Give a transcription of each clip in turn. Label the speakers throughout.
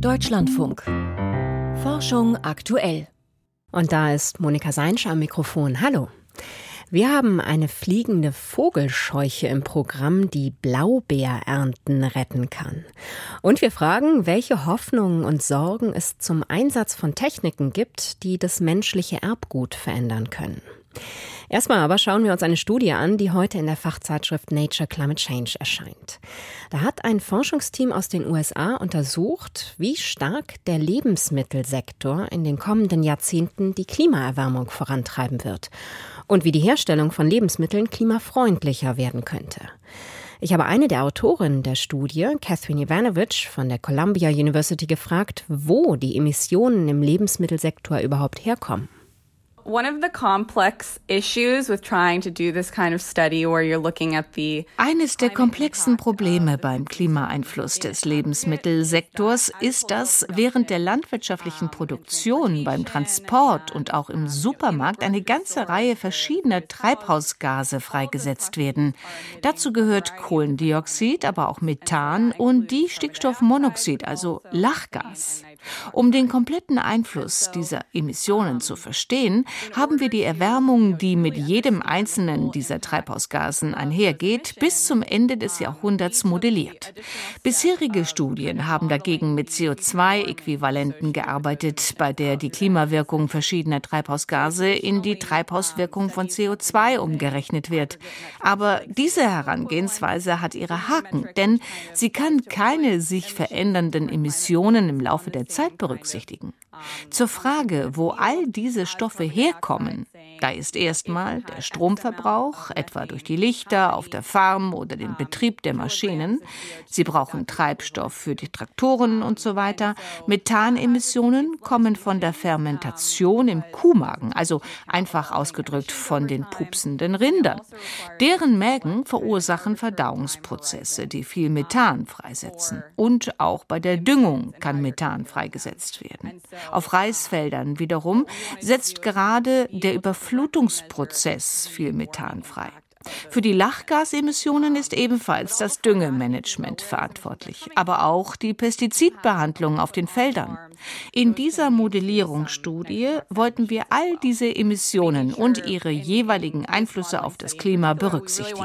Speaker 1: Deutschlandfunk. Forschung aktuell.
Speaker 2: Und da ist Monika Seinsch am Mikrofon. Hallo. Wir haben eine fliegende Vogelscheuche im Programm, die Blaubeerernten retten kann. Und wir fragen, welche Hoffnungen und Sorgen es zum Einsatz von Techniken gibt, die das menschliche Erbgut verändern können. Erstmal aber schauen wir uns eine Studie an, die heute in der Fachzeitschrift Nature Climate Change erscheint. Da hat ein Forschungsteam aus den USA untersucht, wie stark der Lebensmittelsektor in den kommenden Jahrzehnten die Klimaerwärmung vorantreiben wird und wie die Herstellung von Lebensmitteln klimafreundlicher werden könnte. Ich habe eine der Autorinnen der Studie, Catherine Ivanovich von der Columbia University, gefragt, wo die Emissionen im Lebensmittelsektor überhaupt herkommen.
Speaker 3: Eines
Speaker 4: der komplexen Probleme beim Klimaeinfluss des Lebensmittelsektors ist, dass während der landwirtschaftlichen Produktion, beim Transport und auch im Supermarkt eine ganze Reihe verschiedener Treibhausgase freigesetzt werden. Dazu gehört Kohlendioxid, aber auch Methan und die Stickstoffmonoxid, also Lachgas. Um den kompletten Einfluss dieser Emissionen zu verstehen, haben wir die Erwärmung, die mit jedem einzelnen dieser Treibhausgasen einhergeht, bis zum Ende des Jahrhunderts modelliert. Bisherige Studien haben dagegen mit CO2-Äquivalenten gearbeitet, bei der die Klimawirkung verschiedener Treibhausgase in die Treibhauswirkung von CO2 umgerechnet wird. Aber diese Herangehensweise hat ihre Haken, denn sie kann keine sich verändernden Emissionen im Laufe der Zeit berücksichtigen. Zur Frage, wo all diese Stoffe herkommen, da ist erstmal der Stromverbrauch, etwa durch die Lichter auf der Farm oder den Betrieb der Maschinen. Sie brauchen Treibstoff für die Traktoren und so weiter. Methanemissionen kommen von der Fermentation im Kuhmagen, also einfach ausgedrückt von den pupsenden Rindern. Deren Mägen verursachen Verdauungsprozesse, die viel Methan freisetzen. Und auch bei der Düngung kann Methan freigesetzt werden. Auf Reisfeldern wiederum setzt gerade der Überflutungsprozess viel Methan frei. Für die Lachgasemissionen ist ebenfalls das Düngemanagement verantwortlich, aber auch die Pestizidbehandlung auf den Feldern. In dieser Modellierungsstudie wollten wir all diese Emissionen und ihre jeweiligen Einflüsse auf das Klima berücksichtigen.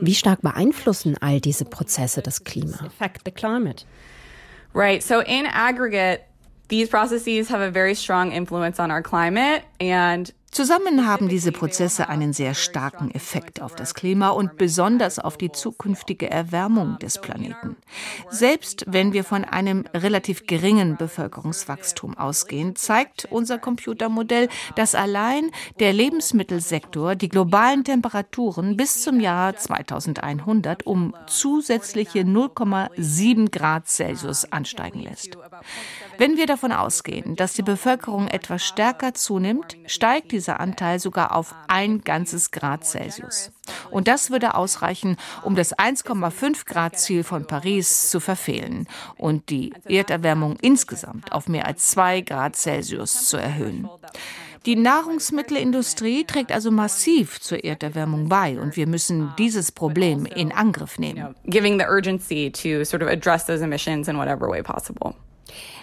Speaker 2: Wie stark beeinflussen all diese Prozesse das Klima?
Speaker 3: Right. So in aggregate, these processes have a very strong influence on our climate and
Speaker 4: Zusammen haben diese Prozesse einen sehr starken Effekt auf das Klima und besonders auf die zukünftige Erwärmung des Planeten. Selbst wenn wir von einem relativ geringen Bevölkerungswachstum ausgehen, zeigt unser Computermodell, dass allein der Lebensmittelsektor die globalen Temperaturen bis zum Jahr 2100 um zusätzliche 0,7 Grad Celsius ansteigen lässt. Wenn wir davon ausgehen, dass die Bevölkerung etwas stärker zunimmt, steigt dieser Anteil sogar auf ein ganzes Grad Celsius. Und das würde ausreichen, um das 1,5 Grad Ziel von Paris zu verfehlen und die Erderwärmung insgesamt auf mehr als 2 Grad Celsius zu erhöhen. Die Nahrungsmittelindustrie trägt also massiv zur Erderwärmung bei und wir müssen dieses Problem in Angriff nehmen.
Speaker 3: Giving the urgency to sort of address those emissions in whatever way possible.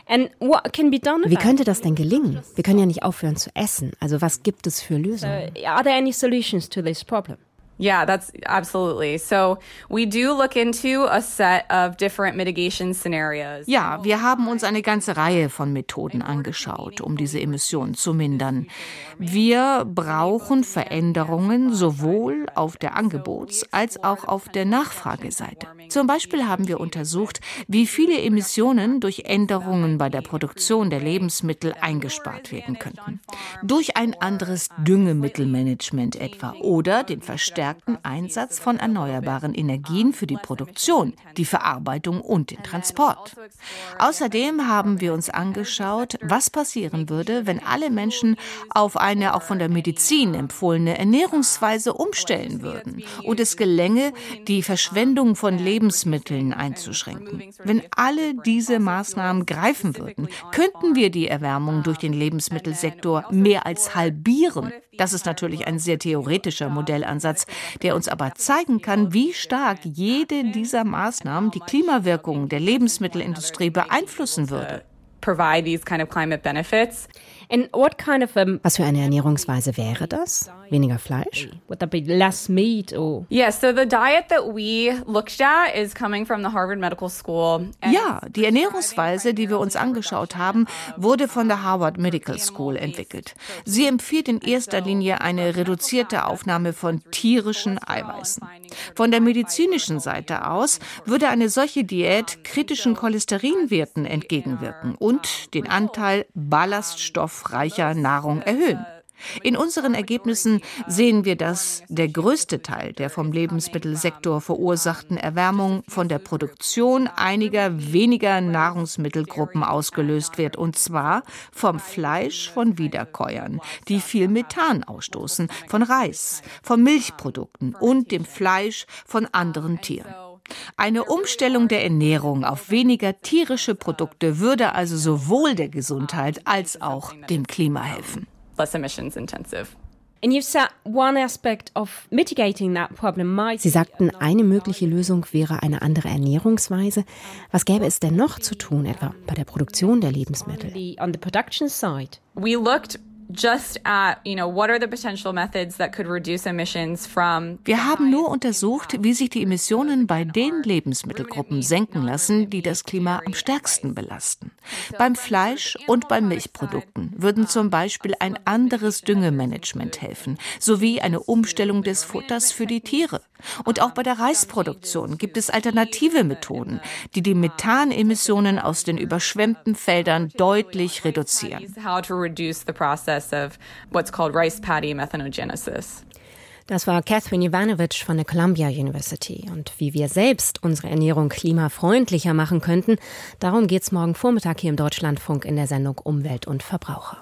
Speaker 2: Wie könnte das denn gelingen? Wir können ja nicht aufhören zu essen. Also was gibt es für Lösungen?
Speaker 1: Uh, are there any solutions to this problem?
Speaker 3: Yeah, that's absolutely. So we do look into a set of different mitigation scenarios.
Speaker 4: Ja, wir haben uns eine ganze Reihe von Methoden angeschaut, um diese Emissionen zu mindern. Wir brauchen Veränderungen sowohl auf der Angebots- als auch auf der Nachfrageseite. Zum Beispiel haben wir untersucht, wie viele Emissionen durch Änderungen bei der Produktion der Lebensmittel eingespart werden könnten. Durch ein anderes Düngemittelmanagement etwa oder den Verstärkten verstärkten Einsatz von erneuerbaren Energien für die Produktion, die Verarbeitung und den Transport. Außerdem haben wir uns angeschaut, was passieren würde, wenn alle Menschen auf eine auch von der Medizin empfohlene Ernährungsweise umstellen würden und es gelänge, die Verschwendung von Lebensmitteln einzuschränken. Wenn alle diese Maßnahmen greifen würden, könnten wir die Erwärmung durch den Lebensmittelsektor mehr als halbieren. Das ist natürlich ein sehr theoretischer Modellansatz, der uns aber zeigen kann, wie stark jede dieser Maßnahmen die Klimawirkung der Lebensmittelindustrie beeinflussen würde.
Speaker 3: Provide these kind of climate benefits.
Speaker 2: And what kind of um, was für eine Ernährungsweise wäre das? Weniger Fleisch?
Speaker 1: Would that be less meat or?
Speaker 3: Yeah, so the diet that we looked at is coming from the Harvard Medical School.
Speaker 4: Ja, die Ernährungsweise, die wir uns angeschaut haben, wurde von der Harvard Medical School entwickelt. Sie empfiehlt in erster Linie eine reduzierte Aufnahme von tierischen Eiweißen. Von der medizinischen Seite aus würde eine solche Diät kritischen Cholesterinwerten entgegenwirken und den Anteil ballaststoffreicher Nahrung erhöhen. In unseren Ergebnissen sehen wir, dass der größte Teil der vom Lebensmittelsektor verursachten Erwärmung von der Produktion einiger weniger Nahrungsmittelgruppen ausgelöst wird, und zwar vom Fleisch von Wiederkäuern, die viel Methan ausstoßen, von Reis, von Milchprodukten und dem Fleisch von anderen Tieren. Eine Umstellung der Ernährung auf weniger tierische Produkte würde also sowohl der Gesundheit als auch dem Klima helfen.
Speaker 1: Sie
Speaker 2: sagten, eine mögliche Lösung wäre eine andere Ernährungsweise. Was gäbe es denn noch zu tun, etwa bei der Produktion der Lebensmittel?
Speaker 3: We looked just at, you know, what are the potential methods that could reduce emissions from
Speaker 4: Wir haben nur untersucht, wie sich die Emissionen bei den Lebensmittelgruppen senken lassen, die das Klima am stärksten belasten. Beim Fleisch und bei Milchprodukten würden zum Beispiel ein anderes Düngemanagement helfen, sowie eine Umstellung des Futters für die Tiere. Und auch bei der Reisproduktion gibt es alternative Methoden, die die Methanemissionen aus den überschwemmten Feldern deutlich reduzieren.
Speaker 2: Das war Catherine Ivanovic von der Columbia University. Und wie wir selbst unsere Ernährung klimafreundlicher machen könnten, darum geht es morgen Vormittag hier im Deutschlandfunk in der Sendung Umwelt und Verbraucher.